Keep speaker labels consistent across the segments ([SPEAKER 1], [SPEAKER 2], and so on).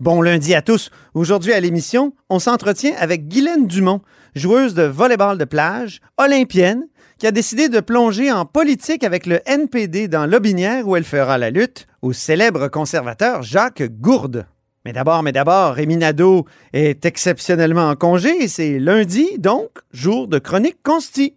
[SPEAKER 1] Bon lundi à tous. Aujourd'hui à l'émission, on s'entretient avec Guylaine Dumont, joueuse de volleyball de plage, olympienne, qui a décidé de plonger en politique avec le NPD dans l'Aubinière où elle fera la lutte au célèbre conservateur Jacques Gourde. Mais d'abord, mais d'abord, Rémi Nadeau est exceptionnellement en congé et c'est lundi, donc jour de chronique consti.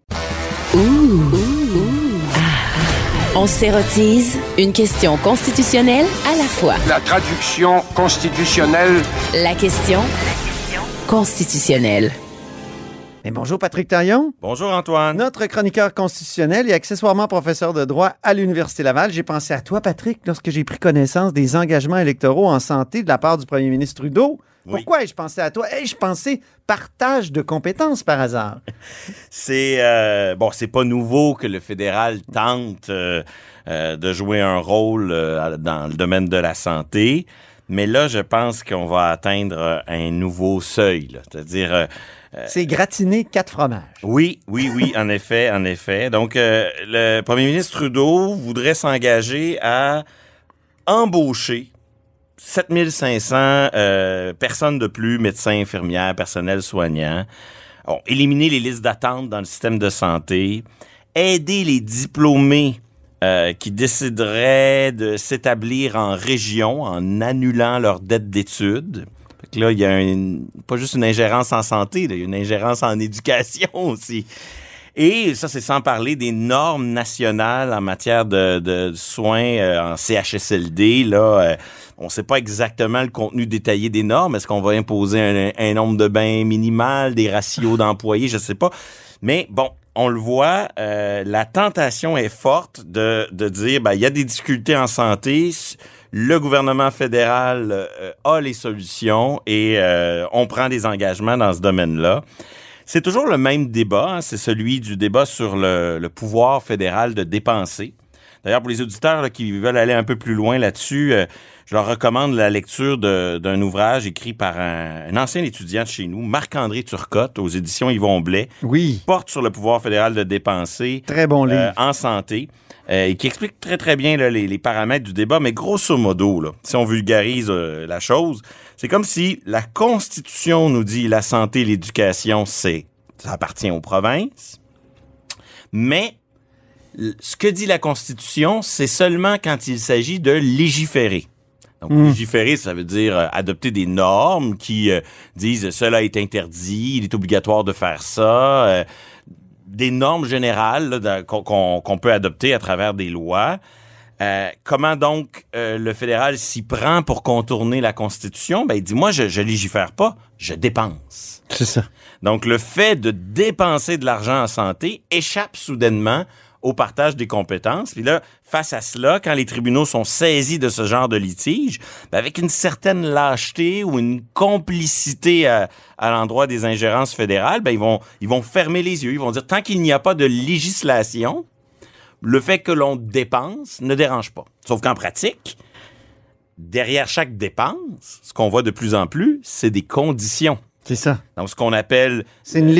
[SPEAKER 2] On s'érotise une question constitutionnelle à la fois.
[SPEAKER 3] La traduction constitutionnelle.
[SPEAKER 2] La question constitutionnelle.
[SPEAKER 1] Et bonjour Patrick Taillon,
[SPEAKER 4] Bonjour Antoine.
[SPEAKER 1] notre chroniqueur constitutionnel et accessoirement professeur de droit à l'Université Laval. J'ai pensé à toi, Patrick, lorsque j'ai pris connaissance des engagements électoraux en santé de la part du premier ministre Trudeau.
[SPEAKER 4] Oui.
[SPEAKER 1] Pourquoi ai-je pensé à toi? Ai-je pensé partage de compétences par hasard?
[SPEAKER 4] C'est euh, bon, c'est pas nouveau que le fédéral tente euh, euh, de jouer un rôle euh, dans le domaine de la santé, mais là, je pense qu'on va atteindre un nouveau seuil. C'est-à-dire,
[SPEAKER 1] C'est gratiner quatre fromages.
[SPEAKER 4] oui, oui, oui, en effet, en effet. Donc, le premier ministre Trudeau voudrait s'engager à embaucher 7500 euh, personnes de plus, médecins, infirmières, personnel soignant. Bon, éliminer les listes d'attente dans le système de santé, aider les diplômés euh, qui décideraient de s'établir en région en annulant leur dette d'études. Fait que là, il y a une- pas juste une ingérence en santé, il y a une ingérence en éducation aussi. Et ça, c'est sans parler des normes nationales en matière de, de soins euh, en CHSLD. Là, euh, on ne sait pas exactement le contenu détaillé des normes. Est-ce qu'on va imposer un, un nombre de bains minimal, des ratios d'employés, je sais pas. Mais bon, on le voit, euh, la tentation est forte de, de dire, ben, il y a des difficultés en santé. Le gouvernement fédéral euh, a les solutions et euh, on prend des engagements dans ce domaine-là. C'est toujours le même débat, hein, c'est celui du débat sur le, le pouvoir fédéral de dépenser. D'ailleurs, pour les auditeurs là, qui veulent aller un peu plus loin là-dessus, euh, je leur recommande la lecture d'un ouvrage écrit par un, un ancien étudiant de chez nous, Marc-André Turcotte, aux éditions Yvon Blais,
[SPEAKER 1] Oui,
[SPEAKER 4] porte sur le pouvoir fédéral de dépenser
[SPEAKER 1] très bon livre.
[SPEAKER 4] euh, en santé euh, et qui explique très très bien là, les, les paramètres du débat, mais grosso modo, là, si on vulgarise euh, la chose, c'est comme si la Constitution nous dit la santé l'éducation, c'est ça appartient aux provinces, mais ce que dit la Constitution, c'est seulement quand il s'agit de légiférer. Donc, légiférer, ça veut dire euh, adopter des normes qui euh, disent cela est interdit, il est obligatoire de faire ça, euh, des normes générales qu'on peut adopter à travers des lois. Euh, comment donc euh, le fédéral s'y prend pour contourner la Constitution? Ben, il dit, moi, je, je légifère pas, je dépense.
[SPEAKER 1] C'est ça.
[SPEAKER 4] Donc, le fait de dépenser de l'argent en santé échappe soudainement au partage des compétences. Puis là, face à cela, quand les tribunaux sont saisis de ce genre de litige, ben avec une certaine lâcheté ou une complicité à, l'endroit des ingérences fédérales, ben ils vont, ils vont fermer les yeux. Ils vont dire, tant qu'il n'y a pas de législation, le fait que l'on dépense ne dérange pas. Sauf qu'en pratique, derrière chaque dépense, ce qu'on voit de plus en plus, c'est des conditions.
[SPEAKER 1] C'est ça.
[SPEAKER 4] Donc, ce qu'on appelle
[SPEAKER 1] C'est une,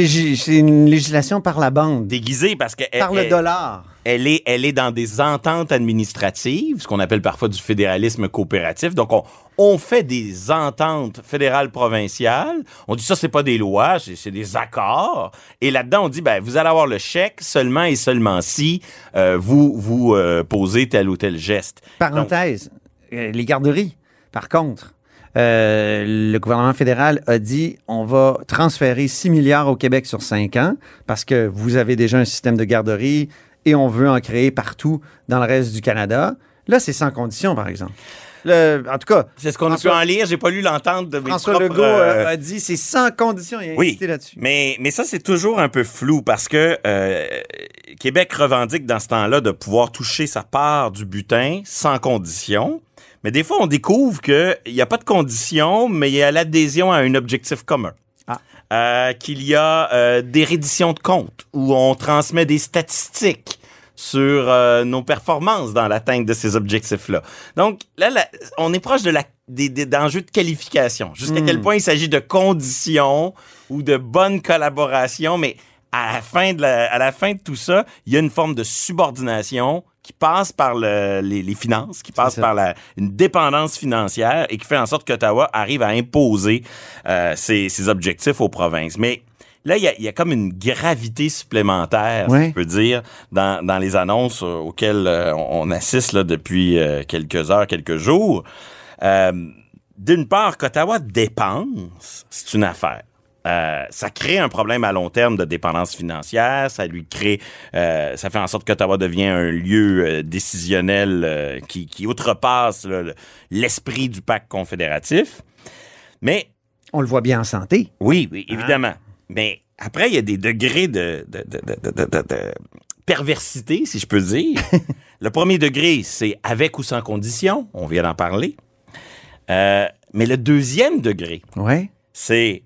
[SPEAKER 1] législation par la bande,
[SPEAKER 4] déguisée parce qu'elle
[SPEAKER 1] par le dollar.
[SPEAKER 4] elle est, elle est dans des ententes administratives, ce qu'on appelle parfois du fédéralisme coopératif. Donc, on, on fait des ententes fédérales provinciales. On dit ça, c'est pas des lois, c'est c'est des accords. Et là-dedans, on dit, ben, vous allez avoir le chèque seulement et seulement si euh, vous vous euh, posez tel ou tel geste.
[SPEAKER 1] Parenthèse, euh, les garderies, par contre, euh, le gouvernement fédéral a dit on va transférer 6 milliards au Québec sur 5 ans parce que vous avez déjà un système de garderie et on veut en créer partout dans le reste du Canada. Là, c'est sans condition, par exemple. Le- en tout cas,
[SPEAKER 4] C'est ce qu'on a pu en lire. J'ai pas lu l'entente de mes
[SPEAKER 1] François
[SPEAKER 4] propres,
[SPEAKER 1] Legault
[SPEAKER 4] euh,
[SPEAKER 1] euh, a dit c'est sans condition. Il a
[SPEAKER 4] Oui,
[SPEAKER 1] là-dessus.
[SPEAKER 4] mais, mais ça, c'est toujours un peu flou parce que euh, Québec revendique dans ce temps-là de pouvoir toucher sa part du butin sans condition. Mais des fois, on découvre qu'il n'y a pas de condition, mais il y a l'adhésion à un objectif commun.
[SPEAKER 1] Ah.
[SPEAKER 4] Euh, qu'il y a euh, des redditions de comptes où on transmet des statistiques sur euh, nos performances dans l'atteinte de ces objectifs-là. Donc là, là, on est proche de la, des, des d'enjeux de qualification. Jusqu'à quel point il s'agit de conditions ou de bonne collaboration, mais à la fin de, la- à la fin de tout ça, il y a une forme de subordination qui passe par le- les, les finances, qui passe par la, une dépendance financière et qui fait en sorte qu'Ottawa arrive à imposer euh, ses, ses objectifs aux provinces. Mais là, il y a, il y a comme une gravité supplémentaire, si
[SPEAKER 1] Ouais.
[SPEAKER 4] je peux dire, dans, dans les annonces auxquelles euh, on on assiste là, depuis euh, quelques heures, quelques jours. Euh, D'une part, qu'Ottawa dépense, c'est une affaire. Euh, ça crée un problème à long terme de dépendance financière. Ça lui crée, euh, ça fait en sorte qu'Ottawa devient un lieu euh, décisionnel qui, qui outrepasse l'esprit du pacte confédératif. Mais
[SPEAKER 1] On le voit bien en santé.
[SPEAKER 4] oui, oui, évidemment. Mais après, il y a des degrés de, de, de, de, de- de- de perversité, si je peux dire. le premier degré, c'est avec ou sans condition. On vient d'en parler. Euh, mais le deuxième degré,
[SPEAKER 1] Ouais.
[SPEAKER 4] c'est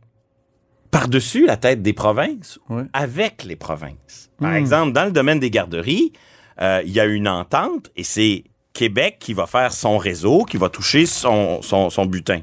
[SPEAKER 4] par-dessus la tête des provinces, avec les provinces. Par
[SPEAKER 1] Hmm.
[SPEAKER 4] exemple, dans le domaine des garderies, euh, il y a une entente et c'est Québec qui va faire son réseau, qui va toucher son, son, son butin.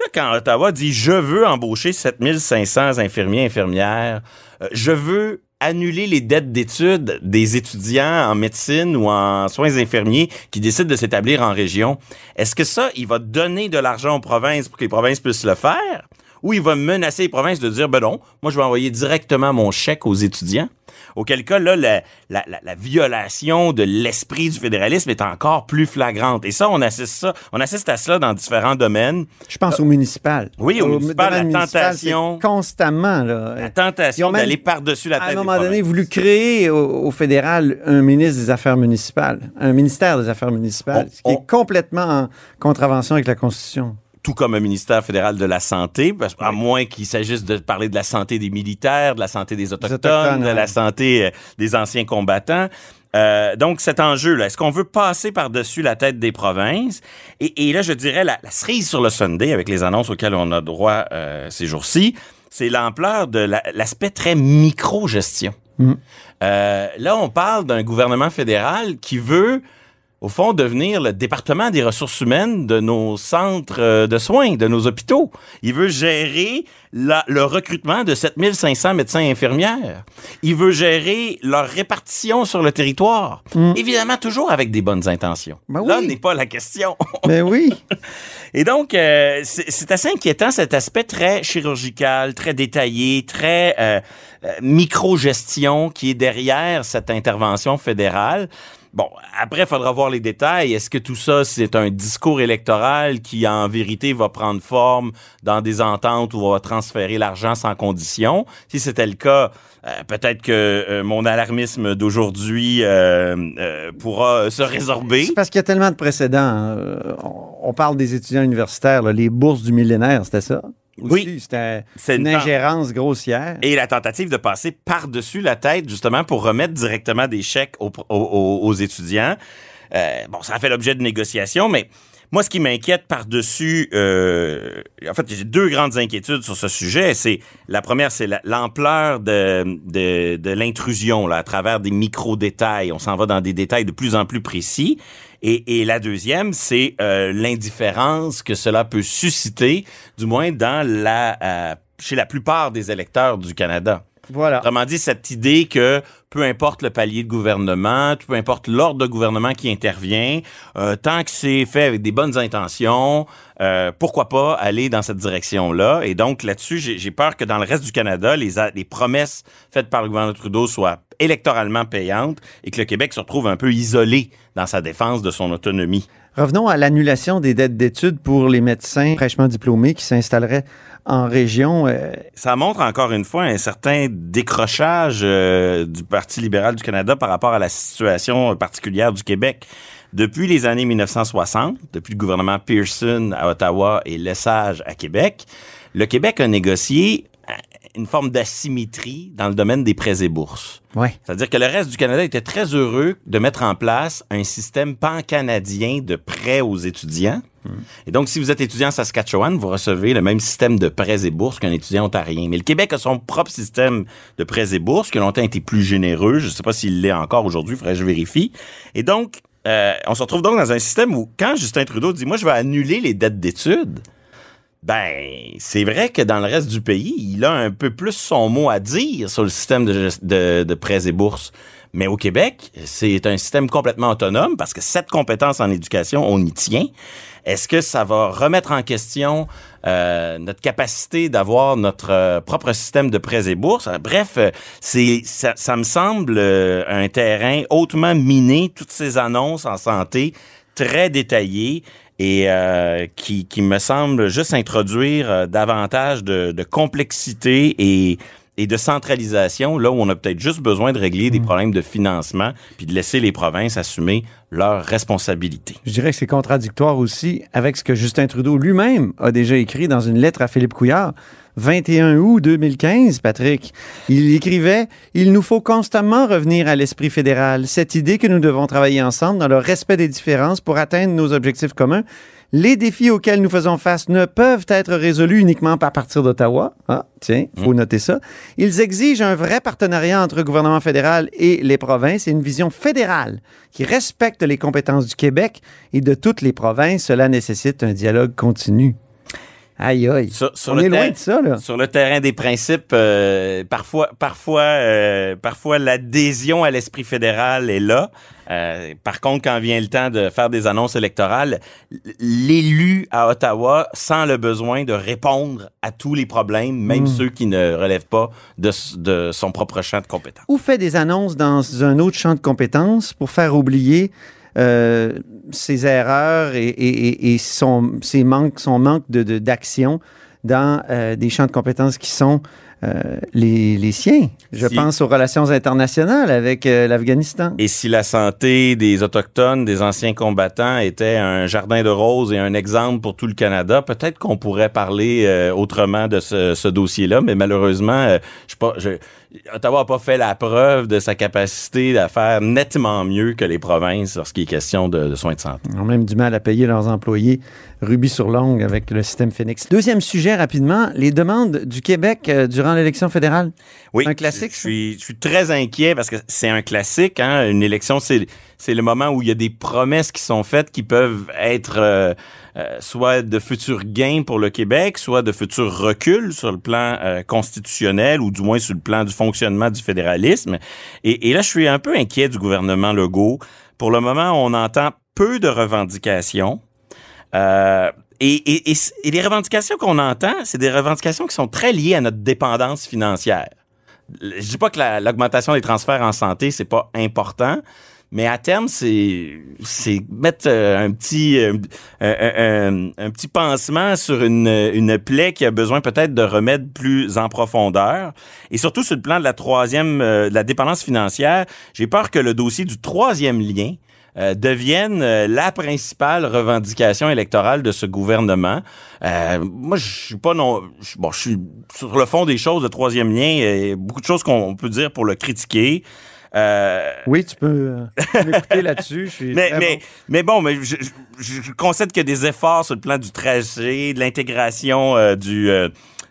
[SPEAKER 4] Là, quand Ottawa dit je veux embaucher 7500 infirmiers, infirmières, euh, je veux annuler les dettes d'études des étudiants en médecine ou en soins infirmiers qui décident de s'établir en région. Est-ce que ça, il va donner de l'argent aux provinces pour que les provinces puissent le faire? Ou il va menacer les provinces de dire, ben non, moi je vais envoyer directement mon chèque aux étudiants? Auquel cas, là, la, la- la- la violation de l'esprit du fédéralisme est encore plus flagrante. Et ça, on assiste ça, on assiste à cela dans différents domaines.
[SPEAKER 1] Je pense au municipal.
[SPEAKER 4] Oui, au municipal,
[SPEAKER 1] domaine
[SPEAKER 4] la
[SPEAKER 1] municipal,
[SPEAKER 4] tentation.
[SPEAKER 1] Constamment, là.
[SPEAKER 4] La tentation d'aller par-dessus la
[SPEAKER 1] à
[SPEAKER 4] tête
[SPEAKER 1] un
[SPEAKER 4] des
[SPEAKER 1] moment donné, voulu créer au, au fédéral un ministre des Affaires municipales, un ministère des Affaires municipales,
[SPEAKER 4] On-
[SPEAKER 1] ce qui est complètement en contravention avec la Constitution.
[SPEAKER 4] Tout comme un ministère fédéral de la santé, parce, à moins qu'il s'agisse de parler de la santé des militaires, de la santé des autochtones,
[SPEAKER 1] Autochtones,
[SPEAKER 4] de
[SPEAKER 1] ouais.
[SPEAKER 4] la santé euh, des anciens combattants. Euh, donc cet enjeu-là, est-ce qu'on veut passer par-dessus la tête des provinces? Et, et là, je dirais, la, la cerise sur le Sunday, avec les annonces auxquelles on a droit euh, ces jours-ci, c'est l'ampleur de la- l'aspect très micro-gestion.
[SPEAKER 1] Mhm.
[SPEAKER 4] Euh, là, on parle d'un gouvernement fédéral qui veut au fond, devenir le département des ressources humaines de nos centres euh, de soins, de nos hôpitaux. Il veut gérer la- le recrutement de 7500 médecins et infirmières. Il veut gérer leur répartition sur le territoire. Évidemment, toujours avec des bonnes intentions.
[SPEAKER 1] Ben
[SPEAKER 4] Là
[SPEAKER 1] oui.
[SPEAKER 4] n'est pas la question.
[SPEAKER 1] Mais oui.
[SPEAKER 4] Et donc, euh, c'est c'est assez inquiétant cet aspect très chirurgical, très détaillé, très euh, euh, micro-gestion qui est derrière cette intervention fédérale. Bon, après, il faudra voir les détails. Est-ce que tout ça, c'est un discours électoral qui, en vérité, va prendre forme dans des ententes où on va transférer l'argent sans condition? Si c'était le cas, euh, peut-être que euh, mon alarmisme d'aujourd'hui euh, euh, pourra se résorber.
[SPEAKER 1] C'est parce qu'il y a tellement de précédents. Euh, on, on parle des étudiants universitaires, là, les bourses du millénaire, c'était ça? Aussi,
[SPEAKER 4] Oui.
[SPEAKER 1] C'était
[SPEAKER 4] C'est
[SPEAKER 1] une
[SPEAKER 4] une-
[SPEAKER 1] ingérence grossière.
[SPEAKER 4] Et la tentative de passer par-dessus la tête, justement, pour remettre directement des chèques aux, aux- aux- aux étudiants. Euh, bon, ça a fait l'objet de négociations, mais moi, ce qui m'inquiète par-dessus, euh, en fait, j'ai deux grandes inquiétudes sur ce sujet. C'est la première, c'est la- l'ampleur de, de, de l'intrusion là, à travers des micro-détails. On s'en va dans des détails de plus en plus précis. Et, et la deuxième, c'est euh, l'indifférence que cela peut susciter, du moins dans la, euh, chez la plupart des électeurs du Canada.
[SPEAKER 1] Voilà.
[SPEAKER 4] Autrement dit, cette idée que peu importe le palier de gouvernement, peu importe l'ordre de gouvernement qui intervient, euh, tant que c'est fait avec des bonnes intentions, euh, pourquoi pas aller dans cette direction-là? Et donc là-dessus, j'ai peur que dans le reste du Canada, les, les promesses faites par le gouvernement Trudeau soient électoralement payantes et que le Québec se retrouve un peu isolé dans sa défense de son autonomie.
[SPEAKER 1] Revenons à l'annulation des dettes d'études pour les médecins fraîchement diplômés qui s'installeraient en région. Euh,
[SPEAKER 4] Ça montre encore une fois un certain décrochage euh, du Parti libéral du Canada par rapport à la situation particulière du Québec. Depuis les années 1960, depuis le gouvernement Pearson à Ottawa et Lesage à Québec, le Québec a négocié euh, une forme d'asymétrie dans le domaine des prêts et bourses.
[SPEAKER 1] ouais.
[SPEAKER 4] C'est-à-dire que le reste du Canada était très heureux de mettre en place un système pan-canadien de prêts aux étudiants. Et donc, si vous êtes étudiant à Saskatchewan, vous recevez le même système de prêts et bourses qu'un étudiant ontarien. Mais le Québec a son propre système de prêts et bourses qui a longtemps été plus généreux. Je ne sais pas s'il l'est encore aujourd'hui, il faudrait que je vérifie. Et donc, euh, on se retrouve donc dans un système où, quand Justin Trudeau dit « Moi, je vais annuler les dettes d'études », ben, c'est vrai que dans le reste du pays, il a un peu plus son mot à dire sur le système de, de prêts et bourses. Mais au Québec, c'est un système complètement autonome parce que cette compétence en éducation, on y tient. Est-ce que ça va remettre en question euh, notre capacité d'avoir notre euh, propre système de prêts et bourses? Bref, euh, c'est ça, ça, me semble euh, un terrain hautement miné, toutes ces annonces en santé très détaillées et euh, qui, qui me semble juste introduire davantage de, de complexité et et de centralisation, là où on a peut-être juste besoin de régler des problèmes de financement, puis de laisser les provinces assumer leurs responsabilités.
[SPEAKER 1] Je dirais que c'est contradictoire aussi avec ce que Justin Trudeau lui-même a déjà écrit dans une lettre à Philippe Couillard. 21 août 2015, Patrick. Il écrivait Il nous faut constamment revenir à l'esprit fédéral, cette idée que nous devons travailler ensemble dans le respect des différences pour atteindre nos objectifs communs les défis auxquels nous faisons face ne peuvent être résolus uniquement à partir d'Ottawa. Ah, tiens, faut mmh. noter ça. Ils exigent un vrai partenariat entre le gouvernement fédéral et les provinces et une vision fédérale qui respecte les compétences du Québec et de toutes les provinces. Cela nécessite un dialogue continu. Aïe, aïe.
[SPEAKER 4] Sur, On est loin de ça, là. Sur le terrain des principes, euh, parfois, parfois, euh, parfois l'adhésion à l'esprit fédéral est là. Euh, par contre, quand vient le temps de faire des annonces électorales, l'élu à Ottawa sent le besoin de répondre à tous les problèmes, même hmm. ceux qui ne relèvent pas de, de, son propre champ de compétences.
[SPEAKER 1] Ou fait des annonces dans un autre champ de compétences pour faire oublier euh, ses erreurs et, et, et, son, ses manques, son manque d'action de, dans euh, des champs de compétences qui sont euh, les, les, siens. Je pense aux relations internationales avec euh, l'Afghanistan.
[SPEAKER 4] Et si la santé des Autochtones, des anciens combattants était un jardin de roses et un exemple pour tout le Canada, peut-être qu'on pourrait parler euh, autrement de ce, ce dossier-là, mais malheureusement, je, pas, je, Ottawa n'a pas fait la preuve de sa capacité à faire nettement mieux que les provinces lorsqu'il est question de, de soins de santé.
[SPEAKER 1] Ils ont même du mal à payer leurs employés rubis sur l'ongle avec le système Phoenix. Deuxième sujet rapidement, les demandes du Québec euh, durant l'élection fédérale.
[SPEAKER 4] Oui, un classique. Je suis, je suis très inquiet parce que c'est un classique. Hein? Une élection, c'est c'est le moment où il y a des promesses qui sont faites qui peuvent être euh, euh, soit de futurs gains pour le Québec, soit de futurs reculs sur le plan euh, constitutionnel ou du moins sur le plan du fonctionnement du fédéralisme. Et, là, je suis un peu inquiet du gouvernement Legault. Pour le moment, on entend peu de revendications. Et, les revendications qu'on entend, c'est des revendications qui sont très liées à notre dépendance financière. Je dis pas que l'augmentation des transferts en santé, c'est pas important, mais à terme, c'est c'est mettre euh, un petit euh, un, petit pansement sur une, une plaie qui a besoin peut-être de remèdes plus en profondeur. Et surtout sur le plan de la troisième, de la dépendance financière, j'ai peur que le dossier du troisième lien euh, deviennent euh, la principale revendication électorale de ce gouvernement. Euh, moi, je suis pas non, bon, je suis sur le fond des choses. Le troisième lien, beaucoup de choses qu'on peut dire pour le critiquer.
[SPEAKER 1] Euh... Oui, tu peux m'écouter là-dessus.
[SPEAKER 4] mais, mais, bon. mais bon, mais je, je, je concède qu'il y a des efforts sur le plan du trajet, de l'intégration du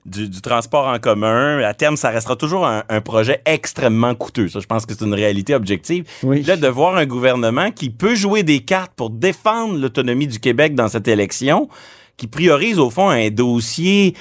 [SPEAKER 4] du, du, transport en commun. À terme, ça restera toujours un, un projet extrêmement coûteux. Ça, je pense que c'est une réalité objective. Oui. Là, de voir un gouvernement qui peut jouer des cartes pour défendre l'autonomie du Québec dans cette élection, qui priorise au fond un dossier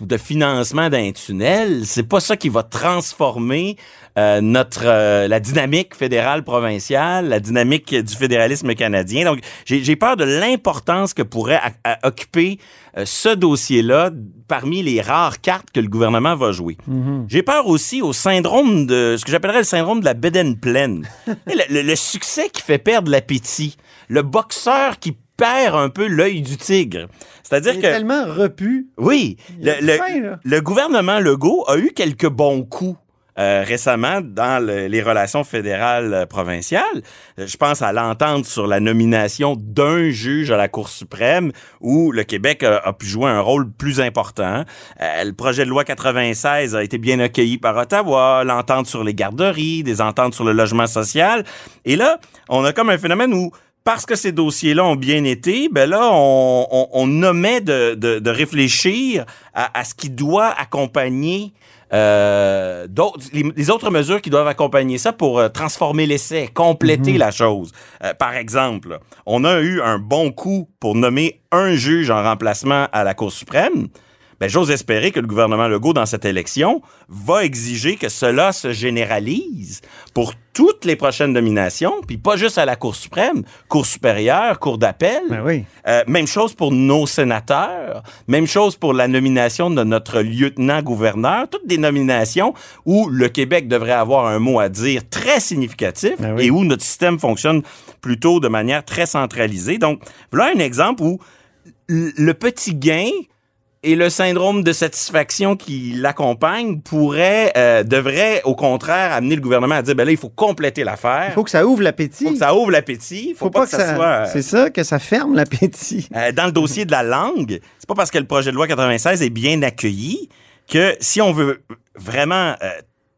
[SPEAKER 4] de financement d'un tunnel, c'est pas ça qui va transformer euh, notre euh, la dynamique fédérale provinciale, la dynamique du fédéralisme canadien. Donc, j'ai peur de l'importance que pourrait occuper euh, ce dossier-là parmi les rares cartes que le gouvernement va jouer. Mm-hmm. J'ai peur aussi au syndrome de ce que j'appellerais le syndrome de la bédaine pleine. le, le, le succès qui fait perdre l'appétit. Le boxeur qui perd un peu l'œil du tigre. C'est-à-dire que.
[SPEAKER 1] tellement repu.
[SPEAKER 4] Oui. Le, le, le, gouvernement Legault a eu quelques bons coups euh, récemment dans le, les relations fédérales euh, provinciales. Euh, je pense à l'entente sur la nomination d'un juge à la Cour suprême où le Québec a, pu jouer un rôle plus important. Le projet de loi 96 a été bien accueilli par Ottawa, l'entente sur les garderies, des ententes sur le logement social. Et là, on a comme un phénomène où parce que ces dossiers-là ont bien été, ben là, on, omet de, réfléchir à, ce qui doit accompagner euh, les, les, autres mesures qui doivent accompagner ça pour euh, transformer l'essai, compléter mm -hmm. la chose. Euh, par exemple, on a eu un bon coup pour nommer un juge en remplacement à la Cour suprême. Ben, j'ose espérer que le gouvernement Legault, dans cette élection, va exiger que cela se généralise pour toutes les prochaines nominations, puis pas juste à la Cour suprême, Cour supérieure, Cour d'appel.
[SPEAKER 1] Ben oui.
[SPEAKER 4] Euh, même chose pour nos sénateurs, même chose pour la nomination de notre lieutenant-gouverneur, toutes des nominations où le Québec devrait avoir un mot à dire très significatif
[SPEAKER 1] Ben oui.
[SPEAKER 4] et où notre système fonctionne plutôt de manière très centralisée. Donc, voilà un exemple où le petit gain et le syndrome de satisfaction qui l'accompagne pourrait, euh, devrait au contraire amener le gouvernement à dire, ben là, il faut compléter l'affaire.
[SPEAKER 1] Il faut que ça ouvre l'appétit.
[SPEAKER 4] Faut que ça ouvre l'appétit. Faut, pas, que, ça, soit... euh,
[SPEAKER 1] C'est ça, que ça ferme l'appétit.
[SPEAKER 4] euh, dans le dossier de la langue, c'est pas parce que le projet de loi 96 est bien accueilli que si on veut vraiment euh,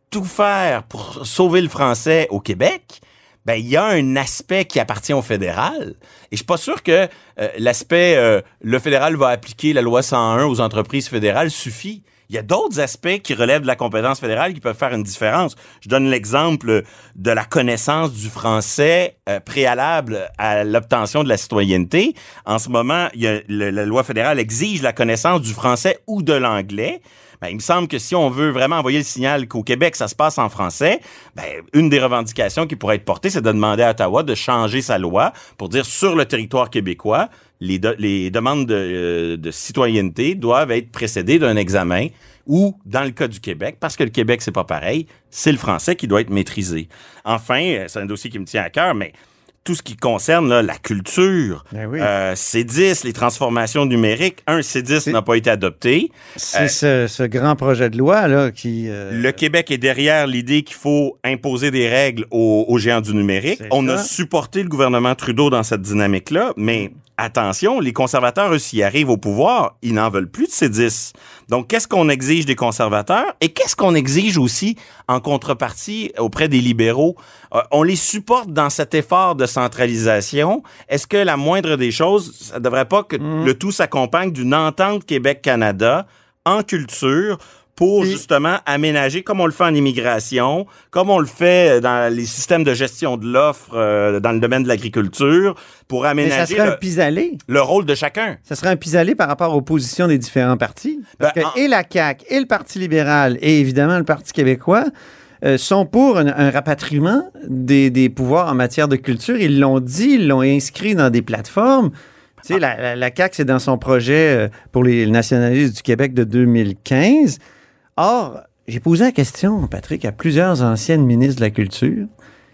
[SPEAKER 4] tout faire pour sauver le français au Québec, ben il y a un aspect qui appartient au fédéral. Et je suis pas sûr que euh, l'aspect euh, le fédéral va appliquer la loi 101 aux entreprises fédérales suffit. Il y a d'autres aspects qui relèvent de la compétence fédérale qui peuvent faire une différence. Je donne l'exemple de la connaissance du français euh, préalable à l'obtention de la citoyenneté. En ce moment, la loi fédérale exige la connaissance du français ou de l'anglais. Ben, il me semble que si on veut vraiment envoyer le signal qu'au Québec, ça se passe en français, ben, une des revendications qui pourrait être portée, c'est de demander à Ottawa de changer sa loi pour dire sur le territoire québécois, les, de- les demandes de, euh, de citoyenneté doivent être précédées d'un examen ou, dans le cas du Québec, parce que le Québec, c'est pas pareil, c'est le français qui doit être maîtrisé. Enfin, euh, c'est un dossier qui me tient à cœur, mais tout ce qui concerne là, la culture,
[SPEAKER 1] Ben oui.
[SPEAKER 4] euh, C10, les transformations numériques, un, C10
[SPEAKER 1] C'est-
[SPEAKER 4] n'a pas été adopté.
[SPEAKER 1] C'est
[SPEAKER 4] Euh,
[SPEAKER 1] ce, ce grand projet de loi là qui. euh,
[SPEAKER 4] Le Québec est derrière l'idée qu'il faut imposer des règles aux, aux géants du numérique. On
[SPEAKER 1] ça.
[SPEAKER 4] a supporté le gouvernement Trudeau dans cette dynamique-là, mais attention, les conservateurs, eux, s'ils arrivent au pouvoir, ils n'en veulent plus de ces 10. Donc, qu'est-ce qu'on exige des conservateurs? Et qu'est-ce qu'on exige aussi en contrepartie auprès des libéraux? Euh, on les supporte dans cet effort de centralisation. Est-ce que la moindre des choses, ça devrait pas que
[SPEAKER 1] Mm.
[SPEAKER 4] le tout s'accompagne d'une entente Québec-Canada en culture pour justement aménager comme on le fait en immigration, comme on le fait dans les systèmes de gestion de l'offre euh, dans le domaine de l'agriculture, pour
[SPEAKER 1] mais ça
[SPEAKER 4] aménager
[SPEAKER 1] un
[SPEAKER 4] le,
[SPEAKER 1] pis-aller.
[SPEAKER 4] le rôle de chacun.
[SPEAKER 1] Ça serait un pis-aller par rapport aux positions des différents partis. Parce
[SPEAKER 4] Ben,
[SPEAKER 1] que
[SPEAKER 4] en-
[SPEAKER 1] et la CAQ, et le Parti libéral, et évidemment le Parti québécois euh, sont pour un, un rapatriement des, des pouvoirs en matière de culture. Ils l'ont dit, ils l'ont inscrit dans des plateformes. Tu sais, la, la, la CAQ, c'est dans son projet euh, pour les nationalistes du Québec de 2015. Or, j'ai posé la question, Patrick, à plusieurs anciennes ministres de la Culture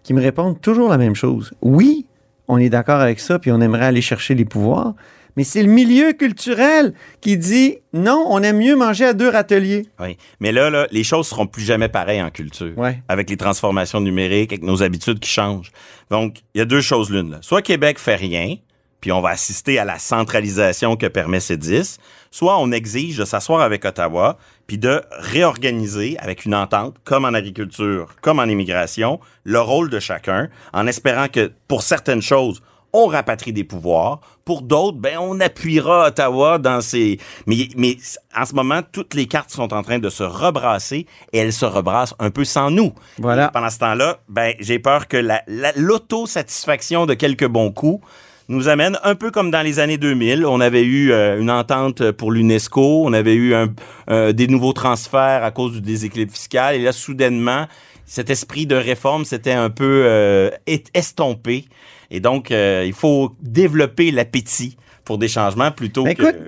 [SPEAKER 1] qui me répondent toujours la même chose. Oui, on est d'accord avec ça, puis on aimerait aller chercher les pouvoirs, mais c'est le milieu culturel qui dit non, on aime mieux manger à deux râteliers.
[SPEAKER 4] Oui. Mais là, là, les choses seront plus jamais pareilles en culture.
[SPEAKER 1] Ouais.
[SPEAKER 4] Avec les transformations numériques, avec nos habitudes qui changent. Donc, il y a deux choses l'une. Soit Québec fait rien, puis on va assister à la centralisation que permet ces 10, soit on exige de s'asseoir avec Ottawa, puis de réorganiser avec une entente, comme en agriculture, comme en immigration, le rôle de chacun, en espérant que pour certaines choses, on rapatrie des pouvoirs. Pour d'autres, ben, on appuiera Ottawa dans ses... Mais, mais en ce moment, toutes les cartes sont en train de se rebrasser et elles se rebrassent un peu sans nous.
[SPEAKER 1] Voilà.
[SPEAKER 4] Et pendant ce temps-là, ben, j'ai peur que la- la- l'autosatisfaction de quelques bons coups nous amène un peu comme dans les années 2000. On avait eu euh, une entente pour l'UNESCO, on avait eu un- euh, des nouveaux transferts à cause du déséquilibre fiscal, et là, soudainement, cet esprit de réforme s'était un peu euh, est- estompé. Et donc, il faut développer l'appétit pour des changements plutôt
[SPEAKER 1] Ben,
[SPEAKER 4] que...
[SPEAKER 1] écoute,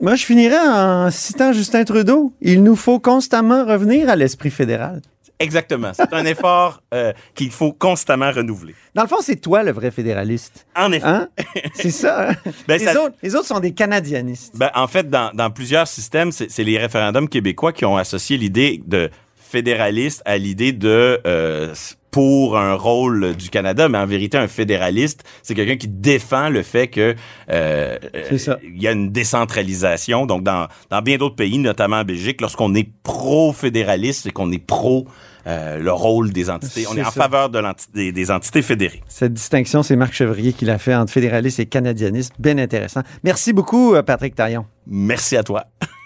[SPEAKER 1] Moi, je finirais en citant Justin Trudeau. Il nous faut constamment revenir à l'esprit fédéral.
[SPEAKER 4] Exactement. C'est un effort euh, qu'il faut constamment renouveler.
[SPEAKER 1] Dans le fond, c'est toi le vrai fédéraliste.
[SPEAKER 4] En effet.
[SPEAKER 1] Hein? C'est ça. hein?
[SPEAKER 4] Ben,
[SPEAKER 1] les,
[SPEAKER 4] ça-
[SPEAKER 1] autres, les autres sont des canadianistes.
[SPEAKER 4] Ben, en fait, dans, dans plusieurs systèmes, c'est les référendums québécois qui ont associé l'idée de fédéraliste à l'idée de euh, pour un rôle du Canada, mais en vérité, un fédéraliste, c'est quelqu'un qui défend le fait que euh, il y a une décentralisation. Donc, dans, dans bien d'autres pays, notamment en Belgique, lorsqu'on est pro-fédéraliste, c'est qu'on est pro euh, le rôle des entités. On est en faveur de des entités fédérées.
[SPEAKER 1] Cette distinction, c'est Marc Chevrier qui l'a fait entre fédéraliste et canadianiste. Bien intéressant. Merci beaucoup, euh, Patrick Taillon.
[SPEAKER 4] Merci à toi.